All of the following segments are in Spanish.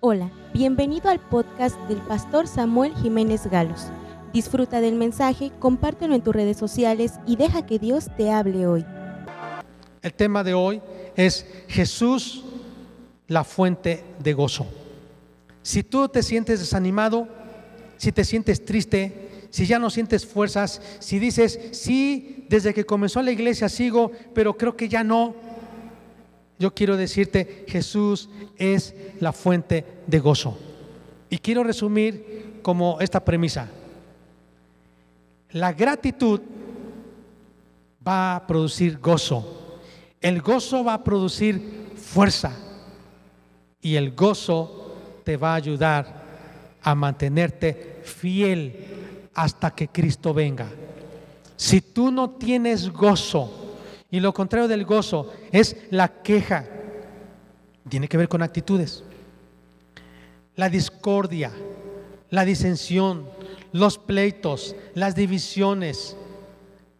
Hola, bienvenido al podcast del pastor Samuel Jiménez Galos. Disfruta del mensaje, compártelo en tus redes sociales y deja que Dios te hable hoy. El tema de hoy es Jesús, la fuente de gozo. Si tú te sientes desanimado, si te sientes triste, si ya no sientes fuerzas, si dices, sí, desde que comenzó la iglesia sigo, pero creo que ya no, yo quiero decirte, Jesús es la fuente de gozo. Y quiero resumir como esta premisa. La gratitud va a producir gozo. El gozo va a producir fuerza. Y el gozo te va a ayudar a mantenerte fiel hasta que Cristo venga. Si tú no tienes gozo, y lo contrario del gozo es la queja. Tiene que ver con actitudes. La discordia, la disensión, los pleitos, las divisiones.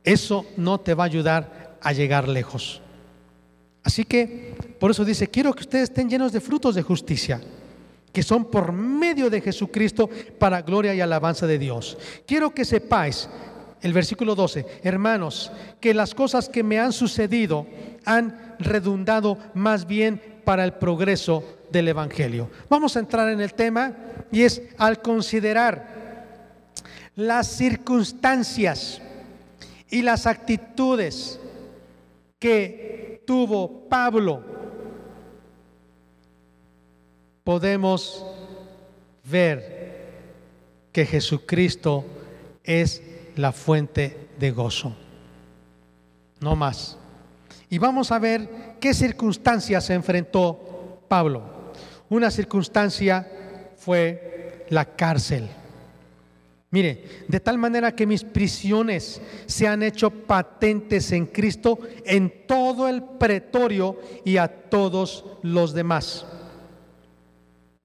Eso no te va a ayudar a llegar lejos. Así que, por eso dice, quiero que ustedes estén llenos de frutos de justicia, que son por medio de Jesucristo para gloria y alabanza de Dios. Quiero que sepáis el versículo 12, hermanos, que las cosas que me han sucedido han redundado más bien para el progreso del Evangelio. Vamos a entrar en el tema y es al considerar las circunstancias y las actitudes que tuvo Pablo, podemos ver que Jesucristo es la fuente de gozo. No más. Y vamos a ver qué circunstancias se enfrentó Pablo. Una circunstancia fue la cárcel. Mire, de tal manera que mis prisiones se han hecho patentes en Cristo en todo el pretorio y a todos los demás.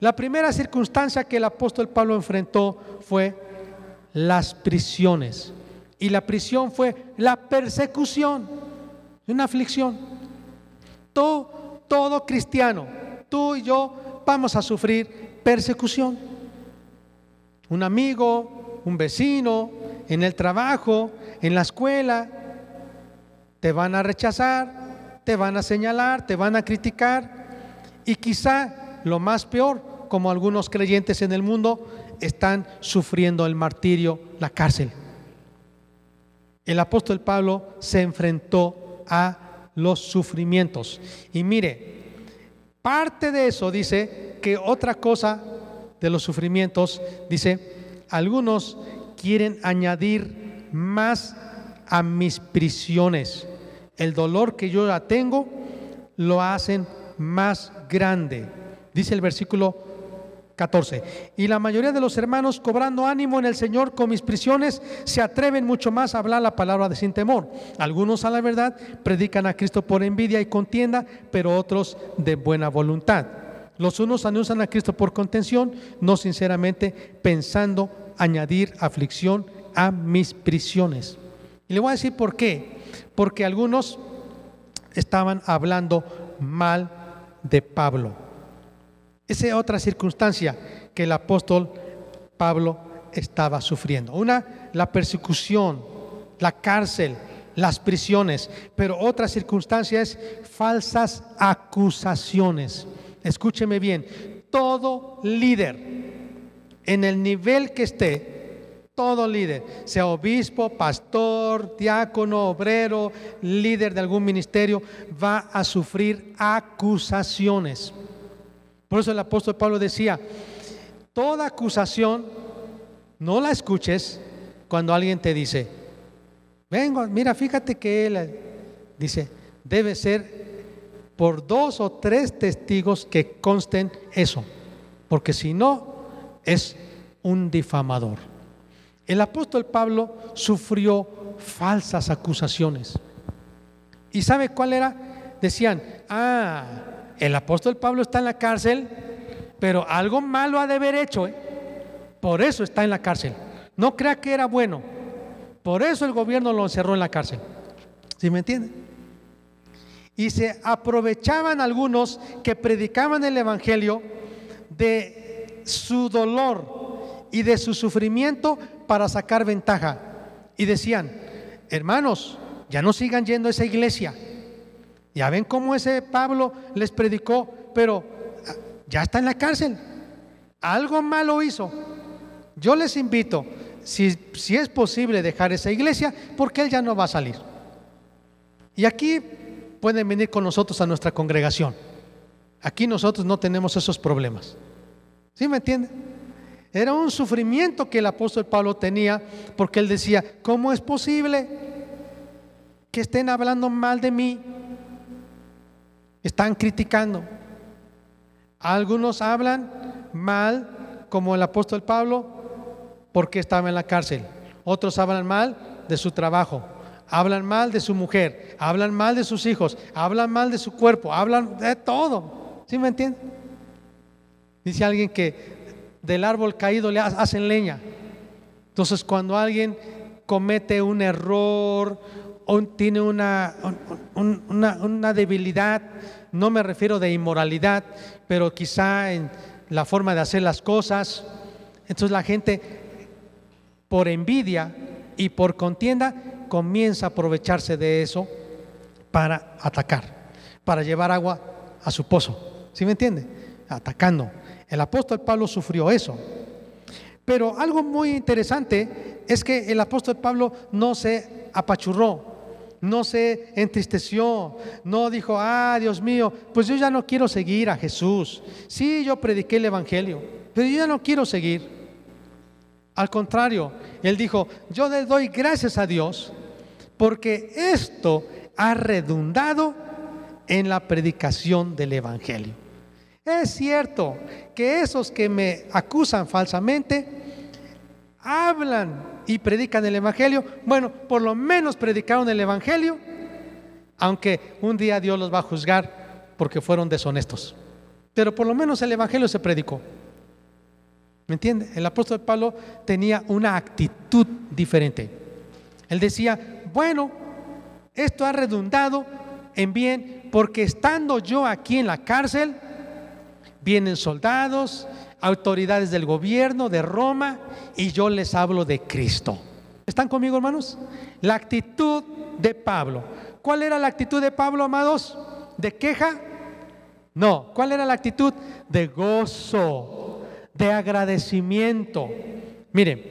La primera circunstancia que el apóstol Pablo enfrentó fue las prisiones. Y la prisión fue la persecución, una aflicción. Todo, todo cristiano, tú y yo vamos a sufrir persecución. Un amigo, un vecino, en el trabajo, en la escuela, te van a rechazar, te van a señalar, te van a criticar y quizá lo más peor, como algunos creyentes en el mundo están sufriendo el martirio, la cárcel. El apóstol Pablo se enfrentó a los sufrimientos. Y mire, parte de eso dice que otra cosa de los sufrimientos, dice, algunos quieren añadir más a mis prisiones. El dolor que yo ya tengo lo hacen más grande. Dice el versículo 14. Y la mayoría de los hermanos, cobrando ánimo en el Señor con mis prisiones, se atreven mucho más a hablar la palabra de sin temor. Algunos a la verdad predican a Cristo por envidia y contienda, pero otros de buena voluntad. Los unos anuncian a Cristo por contención, no sinceramente pensando añadir aflicción a mis prisiones. Y le voy a decir por qué. Porque algunos estaban hablando mal de Pablo. Esa es otra circunstancia que el apóstol Pablo estaba sufriendo. Una, la persecución, la cárcel, las prisiones, pero otra circunstancia es falsas acusaciones. Escúcheme bien, todo líder, en el nivel que esté, todo líder, sea obispo, pastor, diácono, obrero, líder de algún ministerio, va a sufrir acusaciones. Por eso el apóstol Pablo decía, toda acusación no la escuches cuando alguien te dice, vengo, mira, fíjate que él dice, debe ser por dos o tres testigos que consten eso, porque si no, es un difamador. El apóstol Pablo sufrió falsas acusaciones. ¿Y sabe cuál era? Decían, ah, el apóstol Pablo está en la cárcel, pero algo malo ha de haber hecho. ¿eh? Por eso está en la cárcel. No crea que era bueno. Por eso el gobierno lo encerró en la cárcel. ¿Sí me entiende? Y se aprovechaban algunos que predicaban el Evangelio de su dolor y de su sufrimiento para sacar ventaja. Y decían, hermanos, ya no sigan yendo a esa iglesia. Ya ven cómo ese Pablo les predicó, pero ah, ya está en la cárcel. Algo malo hizo. Yo les invito, si, si es posible dejar esa iglesia, porque él ya no va a salir. Y aquí pueden venir con nosotros a nuestra congregación. Aquí nosotros no tenemos esos problemas. ¿Sí me entienden? Era un sufrimiento que el apóstol Pablo tenía porque él decía, ¿cómo es posible que estén hablando mal de mí? Están criticando. Algunos hablan mal, como el apóstol Pablo, porque estaba en la cárcel. Otros hablan mal de su trabajo, hablan mal de su mujer, hablan mal de sus hijos, hablan mal de su cuerpo, hablan de todo. ¿Sí me entienden? Dice alguien que del árbol caído le hacen leña. Entonces cuando alguien comete un error tiene una, una, una debilidad, no me refiero de inmoralidad, pero quizá en la forma de hacer las cosas, entonces la gente por envidia y por contienda comienza a aprovecharse de eso para atacar, para llevar agua a su pozo. ¿Sí me entiende? Atacando. El apóstol Pablo sufrió eso. Pero algo muy interesante es que el apóstol Pablo no se apachurró, no se entristeció, no dijo, ah, Dios mío, pues yo ya no quiero seguir a Jesús. Sí, yo prediqué el Evangelio, pero yo ya no quiero seguir. Al contrario, él dijo, yo le doy gracias a Dios porque esto ha redundado en la predicación del Evangelio. Es cierto que esos que me acusan falsamente hablan y predican el Evangelio. Bueno, por lo menos predicaron el Evangelio, aunque un día Dios los va a juzgar porque fueron deshonestos. Pero por lo menos el Evangelio se predicó. ¿Me entiende? El apóstol Pablo tenía una actitud diferente. Él decía, bueno, esto ha redundado en bien porque estando yo aquí en la cárcel, vienen soldados, autoridades del gobierno de Roma y yo les hablo de Cristo. ¿Están conmigo, hermanos? La actitud de Pablo. ¿Cuál era la actitud de Pablo, amados? ¿De queja? No. ¿Cuál era la actitud? De gozo de agradecimiento. Miren,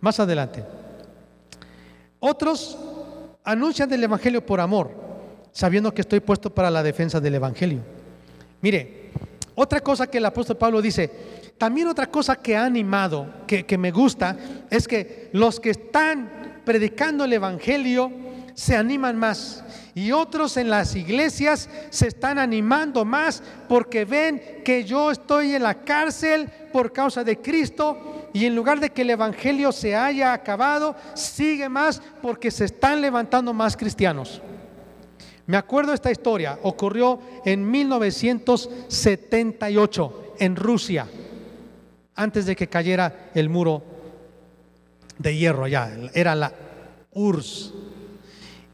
más adelante. Otros anuncian el Evangelio por amor, sabiendo que estoy puesto para la defensa del Evangelio. Mire, otra cosa que el apóstol Pablo dice, también otra cosa que ha animado, que, que me gusta, es que los que están predicando el Evangelio se animan más y otros en las iglesias se están animando más porque ven que yo estoy en la cárcel por causa de Cristo y en lugar de que el Evangelio se haya acabado, sigue más porque se están levantando más cristianos. Me acuerdo esta historia, ocurrió en 1978 en Rusia, antes de que cayera el muro de hierro allá, era la URSS.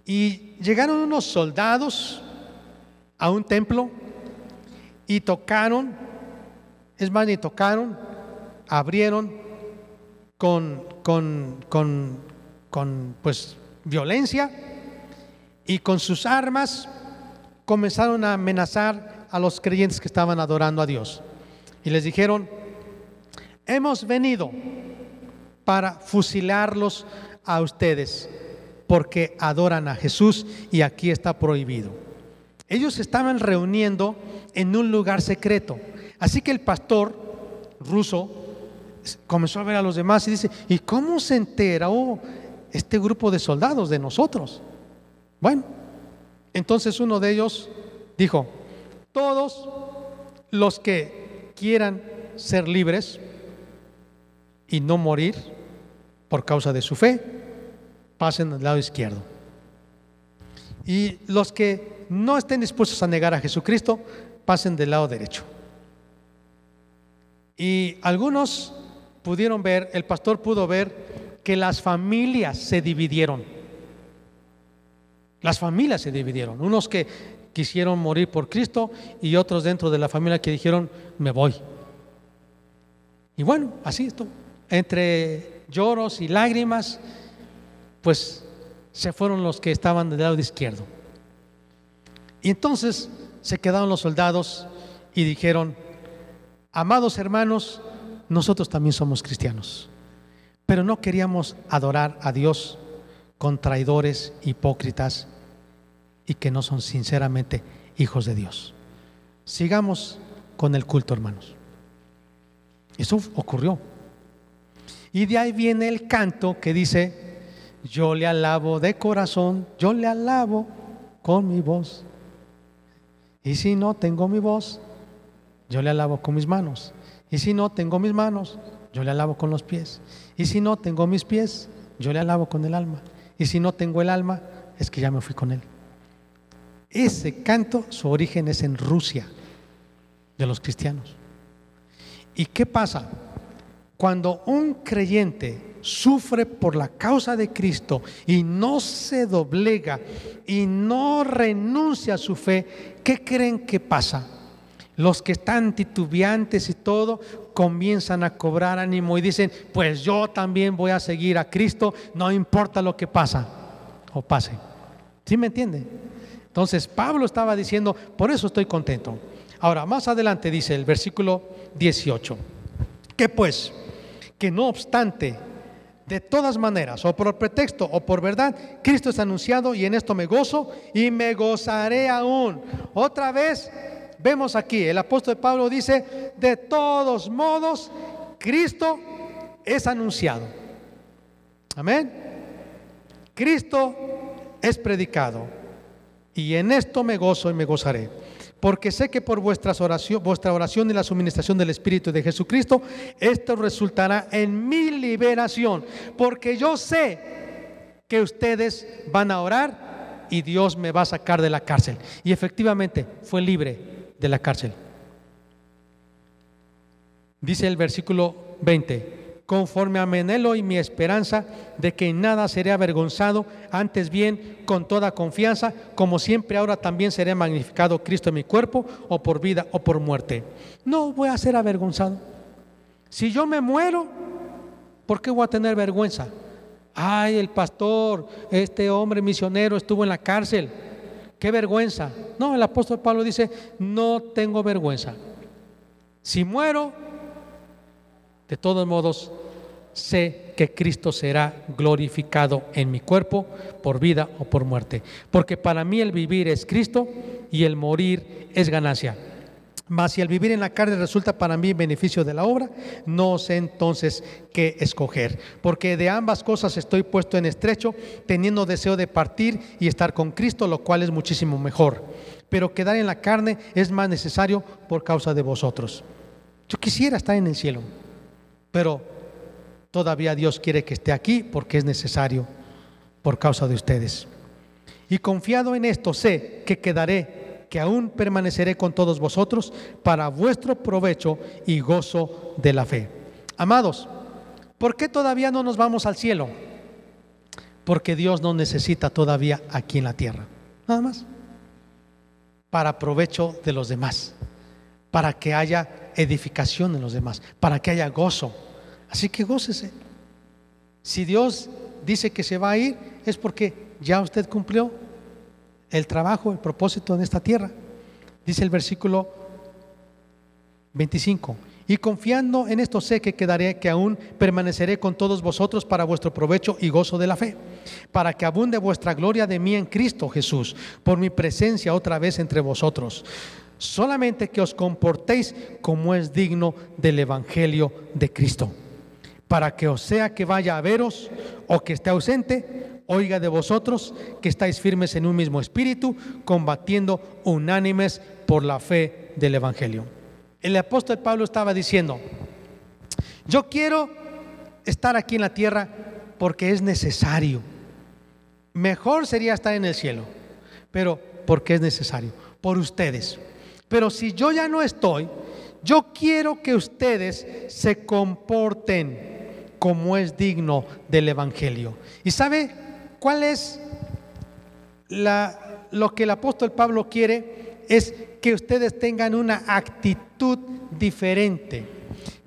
Y llegaron unos soldados a un templo y tocaron, es más, ni tocaron, abrieron con, con, con, con pues, violencia y con sus armas comenzaron a amenazar a los creyentes que estaban adorando a Dios. Y les dijeron, hemos venido para fusilarlos a ustedes porque adoran a Jesús y aquí está prohibido. Ellos estaban reuniendo en un lugar secreto. Así que el pastor ruso comenzó a ver a los demás y dice, ¿y cómo se enteró este grupo de soldados de nosotros? Bueno, entonces uno de ellos dijo, todos los que quieran ser libres, y no morir por causa de su fe, pasen al lado izquierdo. Y los que no estén dispuestos a negar a Jesucristo, pasen del lado derecho. Y algunos pudieron ver, el pastor pudo ver que las familias se dividieron. Las familias se dividieron. Unos que quisieron morir por Cristo y otros dentro de la familia que dijeron, me voy. Y bueno, así esto. Entre lloros y lágrimas, pues se fueron los que estaban del lado izquierdo. Y entonces se quedaron los soldados y dijeron, amados hermanos, nosotros también somos cristianos, pero no queríamos adorar a Dios con traidores, hipócritas y que no son sinceramente hijos de Dios. Sigamos con el culto, hermanos. Eso ocurrió. Y de ahí viene el canto que dice, yo le alabo de corazón, yo le alabo con mi voz. Y si no tengo mi voz, yo le alabo con mis manos. Y si no tengo mis manos, yo le alabo con los pies. Y si no tengo mis pies, yo le alabo con el alma. Y si no tengo el alma, es que ya me fui con él. Ese canto, su origen es en Rusia, de los cristianos. ¿Y qué pasa? Cuando un creyente sufre por la causa de Cristo y no se doblega y no renuncia a su fe, ¿qué creen que pasa? Los que están titubeantes y todo comienzan a cobrar ánimo y dicen, pues yo también voy a seguir a Cristo, no importa lo que pasa o pase. ¿Sí me entiende? Entonces Pablo estaba diciendo, por eso estoy contento. Ahora, más adelante dice el versículo 18, que pues, que no obstante, de todas maneras, o por pretexto o por verdad, Cristo es anunciado y en esto me gozo y me gozaré aún. Otra vez vemos aquí, el apóstol Pablo dice, de todos modos, Cristo es anunciado. Amén. Cristo es predicado. Y en esto me gozo y me gozaré. Porque sé que por vuestras oración, vuestra oración y la suministración del Espíritu de Jesucristo, esto resultará en mi liberación. Porque yo sé que ustedes van a orar y Dios me va a sacar de la cárcel. Y efectivamente fue libre de la cárcel. Dice el versículo 20, conforme a Menelo y mi esperanza de que en nada seré avergonzado, antes bien con toda confianza, como siempre ahora también seré magnificado Cristo en mi cuerpo, o por vida o por muerte. No voy a ser avergonzado. Si yo me muero, ¿por qué voy a tener vergüenza? Ay, el pastor, este hombre misionero estuvo en la cárcel qué vergüenza. No, el apóstol Pablo dice, no tengo vergüenza. Si muero, de todos modos, sé que Cristo será glorificado en mi cuerpo por vida o por muerte. Porque para mí el vivir es Cristo y el morir es ganancia. Mas si el vivir en la carne resulta para mí beneficio de la obra, no sé entonces qué escoger. Porque de ambas cosas estoy puesto en estrecho, teniendo deseo de partir y estar con Cristo, lo cual es muchísimo mejor. Pero quedar en la carne es más necesario por causa de vosotros. Yo quisiera estar en el cielo, pero todavía Dios quiere que esté aquí porque es necesario por causa de ustedes. Y confiado en esto, sé que quedaré que aún permaneceré con todos vosotros para vuestro provecho y gozo de la fe. Amados, ¿por qué todavía no nos vamos al cielo? Porque Dios nos necesita todavía aquí en la tierra. Nada más. Para provecho de los demás. Para que haya edificación en los demás. Para que haya gozo. Así que gócese. Si Dios dice que se va a ir, es porque ya usted cumplió el trabajo, el propósito en esta tierra. Dice el versículo 25. Y confiando en esto sé que quedaré, que aún permaneceré con todos vosotros para vuestro provecho y gozo de la fe, para que abunde vuestra gloria de mí en Cristo Jesús, por mi presencia otra vez entre vosotros. Solamente que os comportéis como es digno del Evangelio de Cristo, para que os sea que vaya a veros o que esté ausente, oiga de vosotros que estáis firmes en un mismo espíritu, combatiendo unánimes por la fe del Evangelio. El apóstol Pablo estaba diciendo, yo quiero estar aquí en la tierra porque es necesario. Mejor sería estar en el cielo, pero porque es necesario, por ustedes. Pero si yo ya no estoy, yo quiero que ustedes se comporten como es digno del Evangelio. ¿Y sabe cuál es lo que el apóstol Pablo quiere? Es que ustedes tengan una actitud diferente.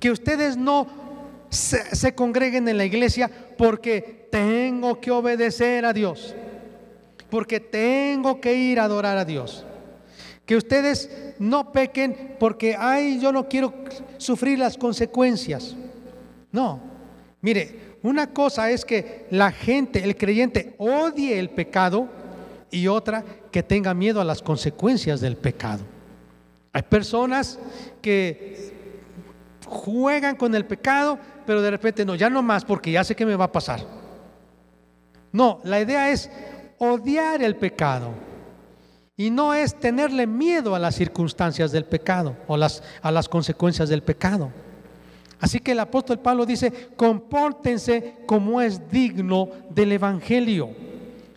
Que ustedes no se congreguen en la iglesia porque tengo que obedecer a Dios. Porque tengo que ir a adorar a Dios que ustedes no pequen porque, ay, yo no quiero sufrir las consecuencias. No, mire, una cosa es que la gente, el creyente, odie el pecado y otra que tenga miedo a las consecuencias del pecado. Hay personas que juegan con el pecado, pero de repente no, ya no más porque ya sé que me va a pasar. No, la idea es odiar el pecado y no es tenerle miedo a las circunstancias del pecado o las, a las consecuencias del pecado. Así que el apóstol Pablo dice, compórtense como es digno del Evangelio.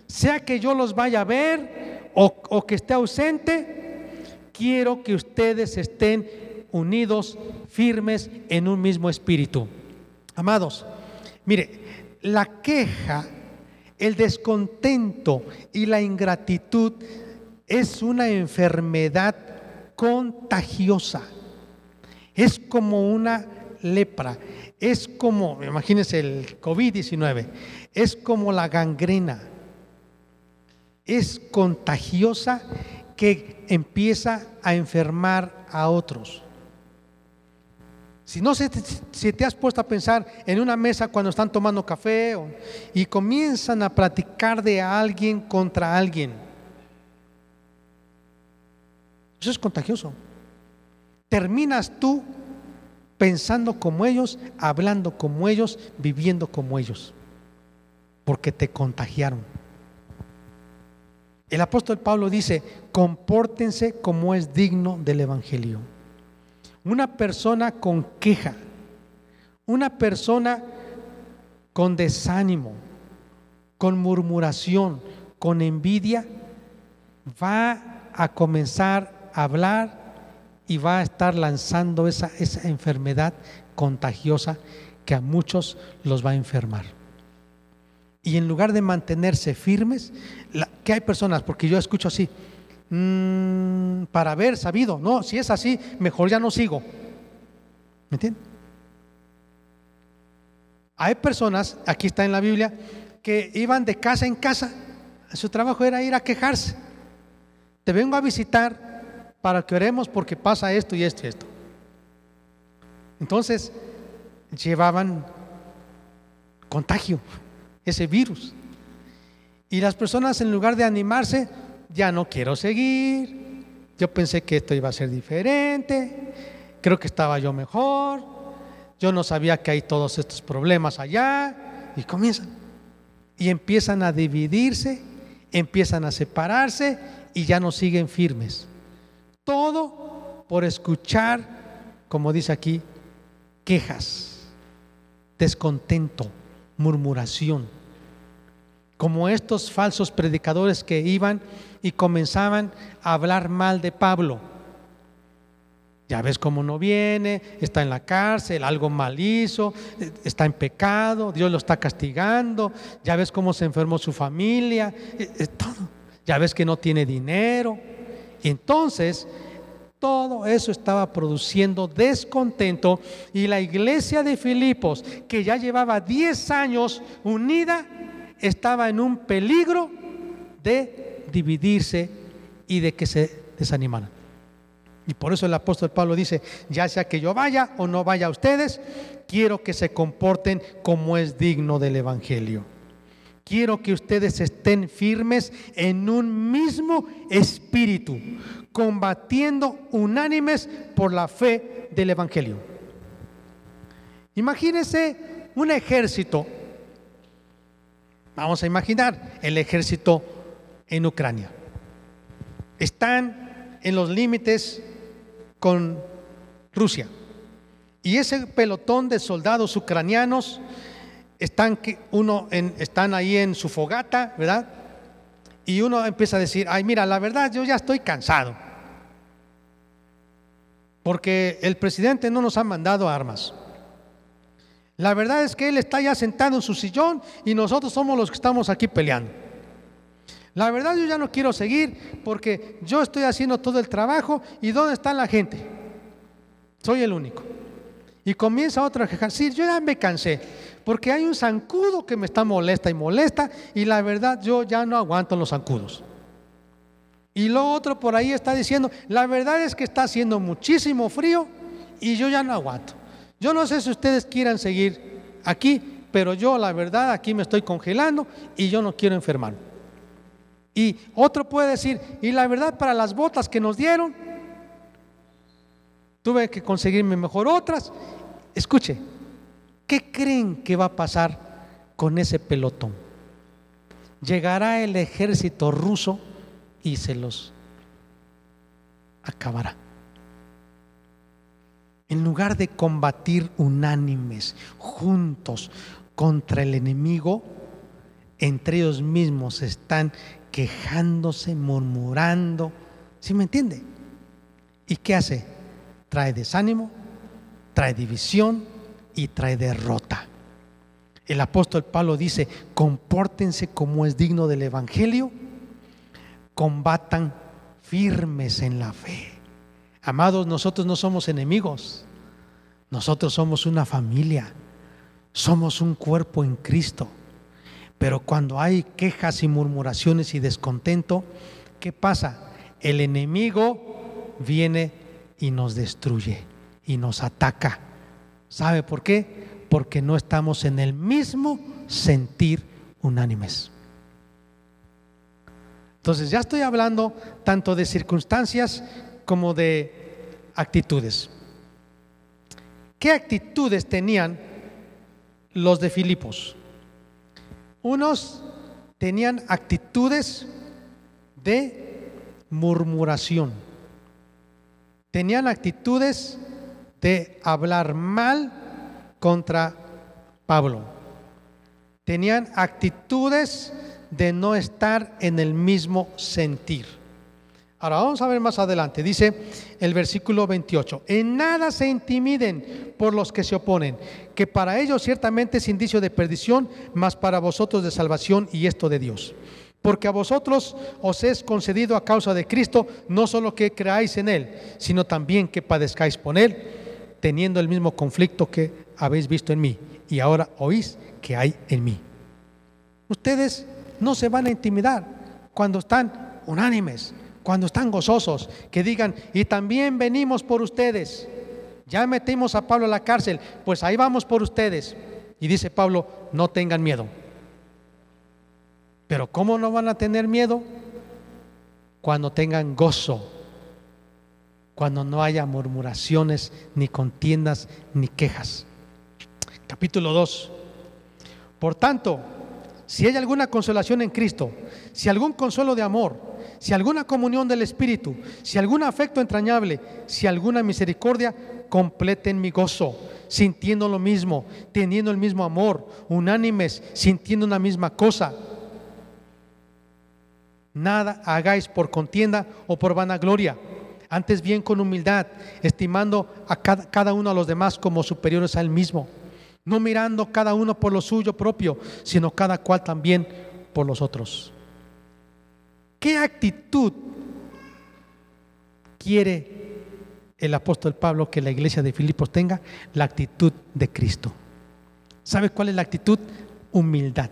Sea que yo los vaya a ver o, o que esté ausente, quiero que ustedes estén unidos, firmes en un mismo espíritu. Amados, mire, la queja, el descontento y la ingratitud es una enfermedad contagiosa. Es como una lepra. Es como, imagínense el COVID-19, es como la gangrena. Es contagiosa que empieza a enfermar a otros. Si no se, si te has puesto a pensar en una mesa cuando están tomando café y comienzan a platicar de alguien contra alguien, eso es contagioso. Terminas tú pensando como ellos, hablando como ellos, viviendo como ellos, porque te contagiaron. El apóstol Pablo dice, compórtense como es digno del Evangelio. Una persona con queja, una persona con desánimo, con murmuración, con envidia, va a comenzar hablar y va a estar lanzando esa, esa enfermedad contagiosa que a muchos los va a enfermar. Y en lugar de mantenerse firmes, que hay personas, porque yo escucho así, mm, para haber sabido, no, si es así, mejor ya no sigo. ¿Me entienden? Hay personas, aquí está en la Biblia, que iban de casa en casa, su trabajo era ir a quejarse. Te vengo a visitar, para que oremos porque pasa esto y esto y esto. Entonces llevaban contagio, ese virus. Y las personas en lugar de animarse, ya no quiero seguir, yo pensé que esto iba a ser diferente, creo que estaba yo mejor, yo no sabía que hay todos estos problemas allá, y comienzan. Y empiezan a dividirse, empiezan a separarse y ya no siguen firmes. Todo por escuchar, como dice aquí, quejas, descontento, murmuración. Como estos falsos predicadores que iban y comenzaban a hablar mal de Pablo. Ya ves cómo no viene, está en la cárcel, algo mal hizo, está en pecado, Dios lo está castigando, ya ves cómo se enfermó su familia, eh, eh, todo. Ya ves que no tiene dinero. Entonces todo eso estaba produciendo descontento y la iglesia de Filipos, que ya llevaba 10 años unida, estaba en un peligro de dividirse y de que se desanimaran. Y por eso el apóstol Pablo dice, ya sea que yo vaya o no vaya a ustedes, quiero que se comporten como es digno del Evangelio. Quiero que ustedes estén firmes en un mismo espíritu, combatiendo unánimes por la fe del Evangelio. Imagínense un ejército, vamos a imaginar el ejército en Ucrania. Están en los límites con Rusia. Y ese pelotón de soldados ucranianos están, uno en, están ahí en su fogata, ¿verdad? Y uno empieza a decir, ay, mira, la verdad yo ya estoy cansado. Porque el presidente no nos ha mandado armas. La verdad es que él está ya sentado en su sillón y nosotros somos los que estamos aquí peleando. La verdad yo ya no quiero seguir porque yo estoy haciendo todo el trabajo y ¿dónde está la gente? Soy el único. Y comienza otra a sí, yo ya me cansé, porque hay un zancudo que me está molesta y molesta y la verdad yo ya no aguanto los zancudos. Y lo otro por ahí está diciendo, la verdad es que está haciendo muchísimo frío y yo ya no aguanto. Yo no sé si ustedes quieran seguir aquí, pero yo la verdad aquí me estoy congelando y yo no quiero enfermarme. Y otro puede decir, y la verdad para las botas que nos dieron, tuve que conseguirme mejor otras. Escuche, ¿qué creen que va a pasar con ese pelotón? Llegará el ejército ruso y se los acabará en lugar de combatir unánimes, juntos contra el enemigo, entre ellos mismos están quejándose, murmurando. ¿Sí me entiende? ¿Y qué hace? Trae desánimo, trae división y trae derrota. El apóstol Pablo dice, compórtense como es digno del Evangelio, combatan firmes en la fe. Amados, nosotros no somos enemigos, nosotros somos una familia, somos un cuerpo en Cristo. Pero cuando hay quejas y murmuraciones y descontento, ¿qué pasa? El enemigo viene y nos destruye y nos ataca. ¿Sabe por qué? Porque no estamos en el mismo sentir unánimes. Entonces ya estoy hablando tanto de circunstancias como de actitudes. ¿Qué actitudes tenían los de Filipos? Unos tenían actitudes de murmuración, tenían actitudes de hablar mal contra Pablo, tenían actitudes de no estar en el mismo sentir. Ahora vamos a ver más adelante. Dice el versículo 28, en nada se intimiden por los que se oponen, que para ellos ciertamente es indicio de perdición, mas para vosotros de salvación y esto de Dios. Porque a vosotros os es concedido a causa de Cristo no solo que creáis en Él, sino también que padezcáis por Él, teniendo el mismo conflicto que habéis visto en mí y ahora oís que hay en mí. Ustedes no se van a intimidar cuando están unánimes, cuando están gozosos, que digan, y también venimos por ustedes. Ya metimos a Pablo a la cárcel, pues ahí vamos por ustedes. Y dice Pablo, no tengan miedo. Pero ¿cómo no van a tener miedo? Cuando tengan gozo, cuando no haya murmuraciones, ni contiendas, ni quejas. Capítulo 2. Por tanto, si hay alguna consolación en Cristo, si algún consuelo de amor, si alguna comunión del Espíritu, si algún afecto entrañable, si alguna misericordia, completen mi gozo, sintiendo lo mismo, teniendo el mismo amor, unánimes, sintiendo una misma cosa. Nada hagáis por contienda o por vanagloria, antes bien con humildad, estimando a cada, cada uno a los demás como superiores a él mismo, no mirando cada uno por lo suyo propio, sino cada cual también por los otros. ¿Qué actitud quiere el apóstol Pablo que la iglesia de Filipos tenga? La actitud de Cristo. ¿Sabe cuál es la actitud? Humildad.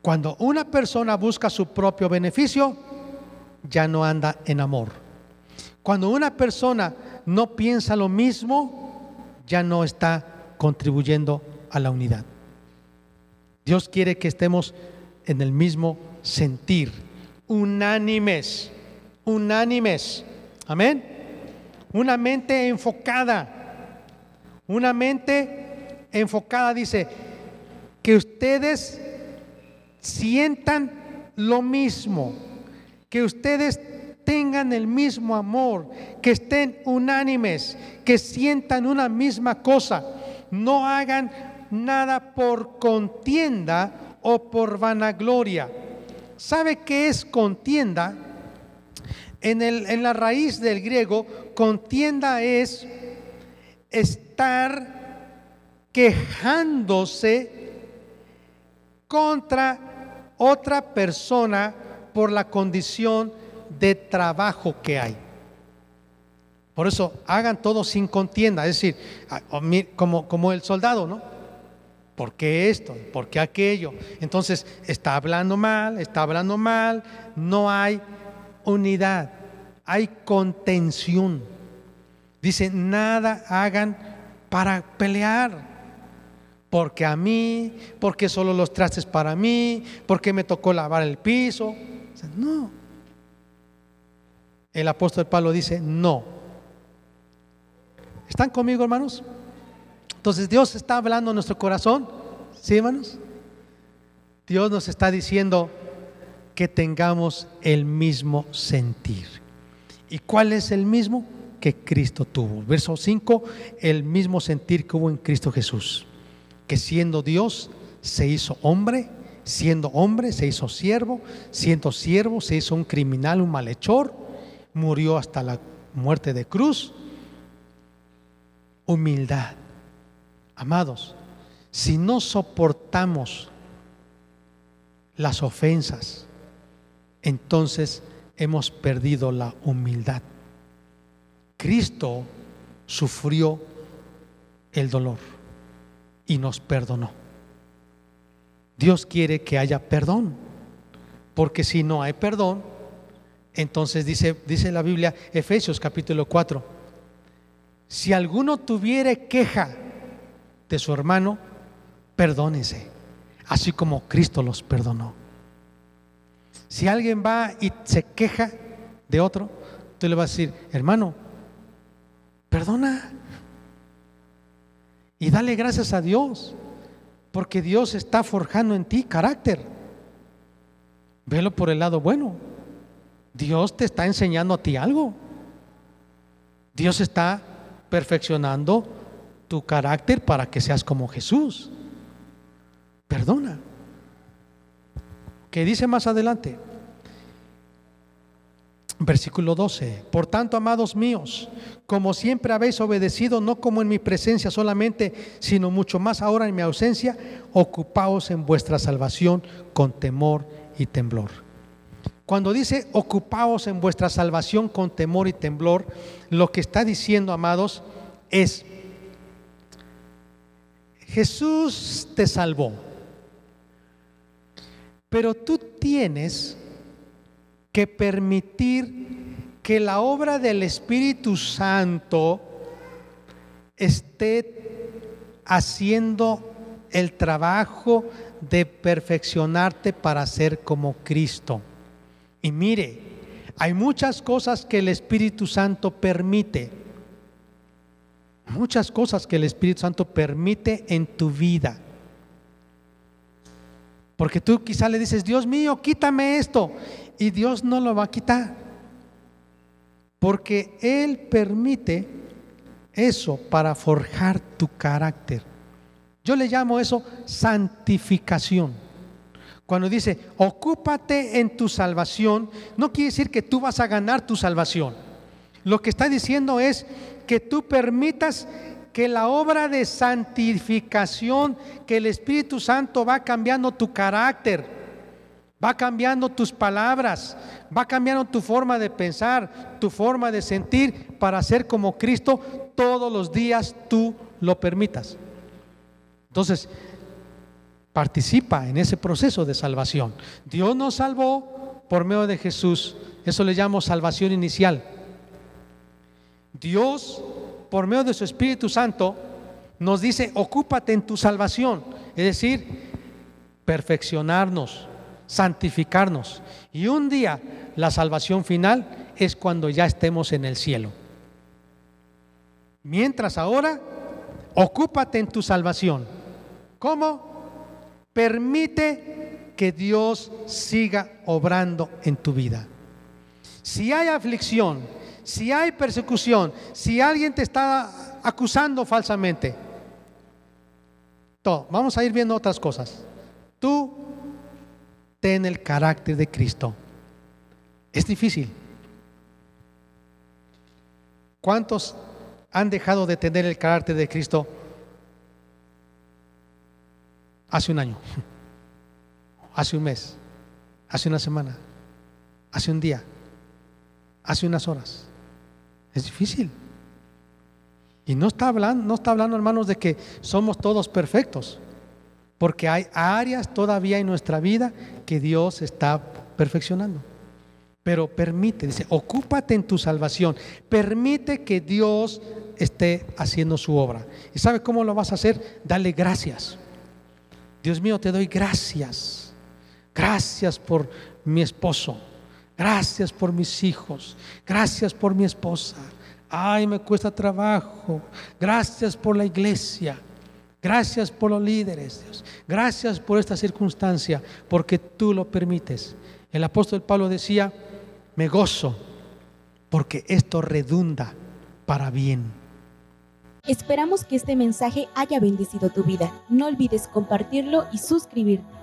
Cuando una persona busca su propio beneficio, ya no anda en amor. Cuando una persona no piensa lo mismo, ya no está contribuyendo a la unidad. Dios quiere que estemos en el mismo sentir, unánimes, unánimes. Amén. Una mente enfocada, una mente enfocada dice que ustedes sientan lo mismo, que ustedes tengan el mismo amor, que estén unánimes, que sientan una misma cosa, no hagan nada por contienda o por vanagloria. ¿Sabe qué es contienda? En, el, en la raíz del griego, contienda es estar quejándose contra otra persona por la condición de trabajo que hay. Por eso hagan todo sin contienda, es decir, como, como el soldado, ¿no? ¿Por qué esto? ¿Por qué aquello? Entonces, está hablando mal, está hablando mal, no hay unidad, hay contención. Dice, nada hagan para pelear. Porque a mí, porque solo los trastes para mí, porque me tocó lavar el piso. No. El apóstol Pablo dice, no. ¿Están conmigo, hermanos? Entonces Dios está hablando en nuestro corazón. ¿Sí, hermanos? Dios nos está diciendo que tengamos el mismo sentir. ¿Y cuál es el mismo? Que Cristo tuvo. Verso 5, el mismo sentir que hubo en Cristo Jesús. Que siendo Dios se hizo hombre, siendo hombre se hizo siervo, siendo siervo se hizo un criminal, un malhechor, murió hasta la muerte de cruz. Humildad. Amados, si no soportamos las ofensas, entonces hemos perdido la humildad. Cristo sufrió el dolor y nos perdonó. Dios quiere que haya perdón, porque si no hay perdón, entonces dice, dice la Biblia, Efesios capítulo 4, si alguno tuviere queja de su hermano, perdónese, así como Cristo los perdonó. Si alguien va y se queja de otro, tú le vas a decir, hermano, perdona. Y dale gracias a Dios, porque Dios está forjando en ti carácter. Velo por el lado bueno. Dios te está enseñando a ti algo. Dios está perfeccionando tu carácter para que seas como Jesús. Perdona. ¿Qué dice más adelante? Versículo 12. Por tanto, amados míos, como siempre habéis obedecido, no como en mi presencia solamente, sino mucho más ahora en mi ausencia, ocupaos en vuestra salvación con temor y temblor. Cuando dice ocupaos en vuestra salvación con temor y temblor, lo que está diciendo, amados, es Jesús te salvó, pero tú tienes que permitir que la obra del Espíritu Santo esté haciendo el trabajo de perfeccionarte para ser como Cristo. Y mire, hay muchas cosas que el Espíritu Santo permite muchas cosas que el Espíritu Santo permite en tu vida. Porque tú quizá le dices, Dios mío, quítame esto. Y Dios no lo va a quitar. Porque Él permite eso para forjar tu carácter. Yo le llamo eso santificación. Cuando dice, ocúpate en tu salvación, no quiere decir que tú vas a ganar tu salvación. Lo que está diciendo es, que tú permitas que la obra de santificación, que el Espíritu Santo va cambiando tu carácter, va cambiando tus palabras, va cambiando tu forma de pensar, tu forma de sentir para ser como Cristo todos los días tú lo permitas. Entonces, participa en ese proceso de salvación. Dios nos salvó por medio de Jesús. Eso le llamo salvación inicial. Dios, por medio de su Espíritu Santo, nos dice, ocúpate en tu salvación, es decir, perfeccionarnos, santificarnos. Y un día la salvación final es cuando ya estemos en el cielo. Mientras ahora, ocúpate en tu salvación. ¿Cómo? Permite que Dios siga obrando en tu vida. Si hay aflicción, si hay persecución, si alguien te está acusando falsamente, todo. Vamos a ir viendo otras cosas. Tú ten el carácter de Cristo. Es difícil. ¿Cuántos han dejado de tener el carácter de Cristo hace un año? Hace un mes, hace una semana, hace un día, hace unas horas. Es difícil. Y no está hablando, no está hablando, hermanos, de que somos todos perfectos, porque hay áreas todavía en nuestra vida que Dios está perfeccionando. Pero permite, dice, ocúpate en tu salvación, permite que Dios esté haciendo su obra. ¿Y sabe cómo lo vas a hacer? Dale gracias. Dios mío, te doy gracias Gracias por mi esposo. Gracias por mis hijos. Gracias por mi esposa. Ay, me cuesta trabajo. Gracias por la iglesia. Gracias por los líderes, Dios. Gracias por esta circunstancia, porque tú lo permites. El apóstol Pablo decía, me gozo, porque esto redunda para bien. Esperamos que este mensaje haya bendecido tu vida. No olvides compartirlo y suscribirte.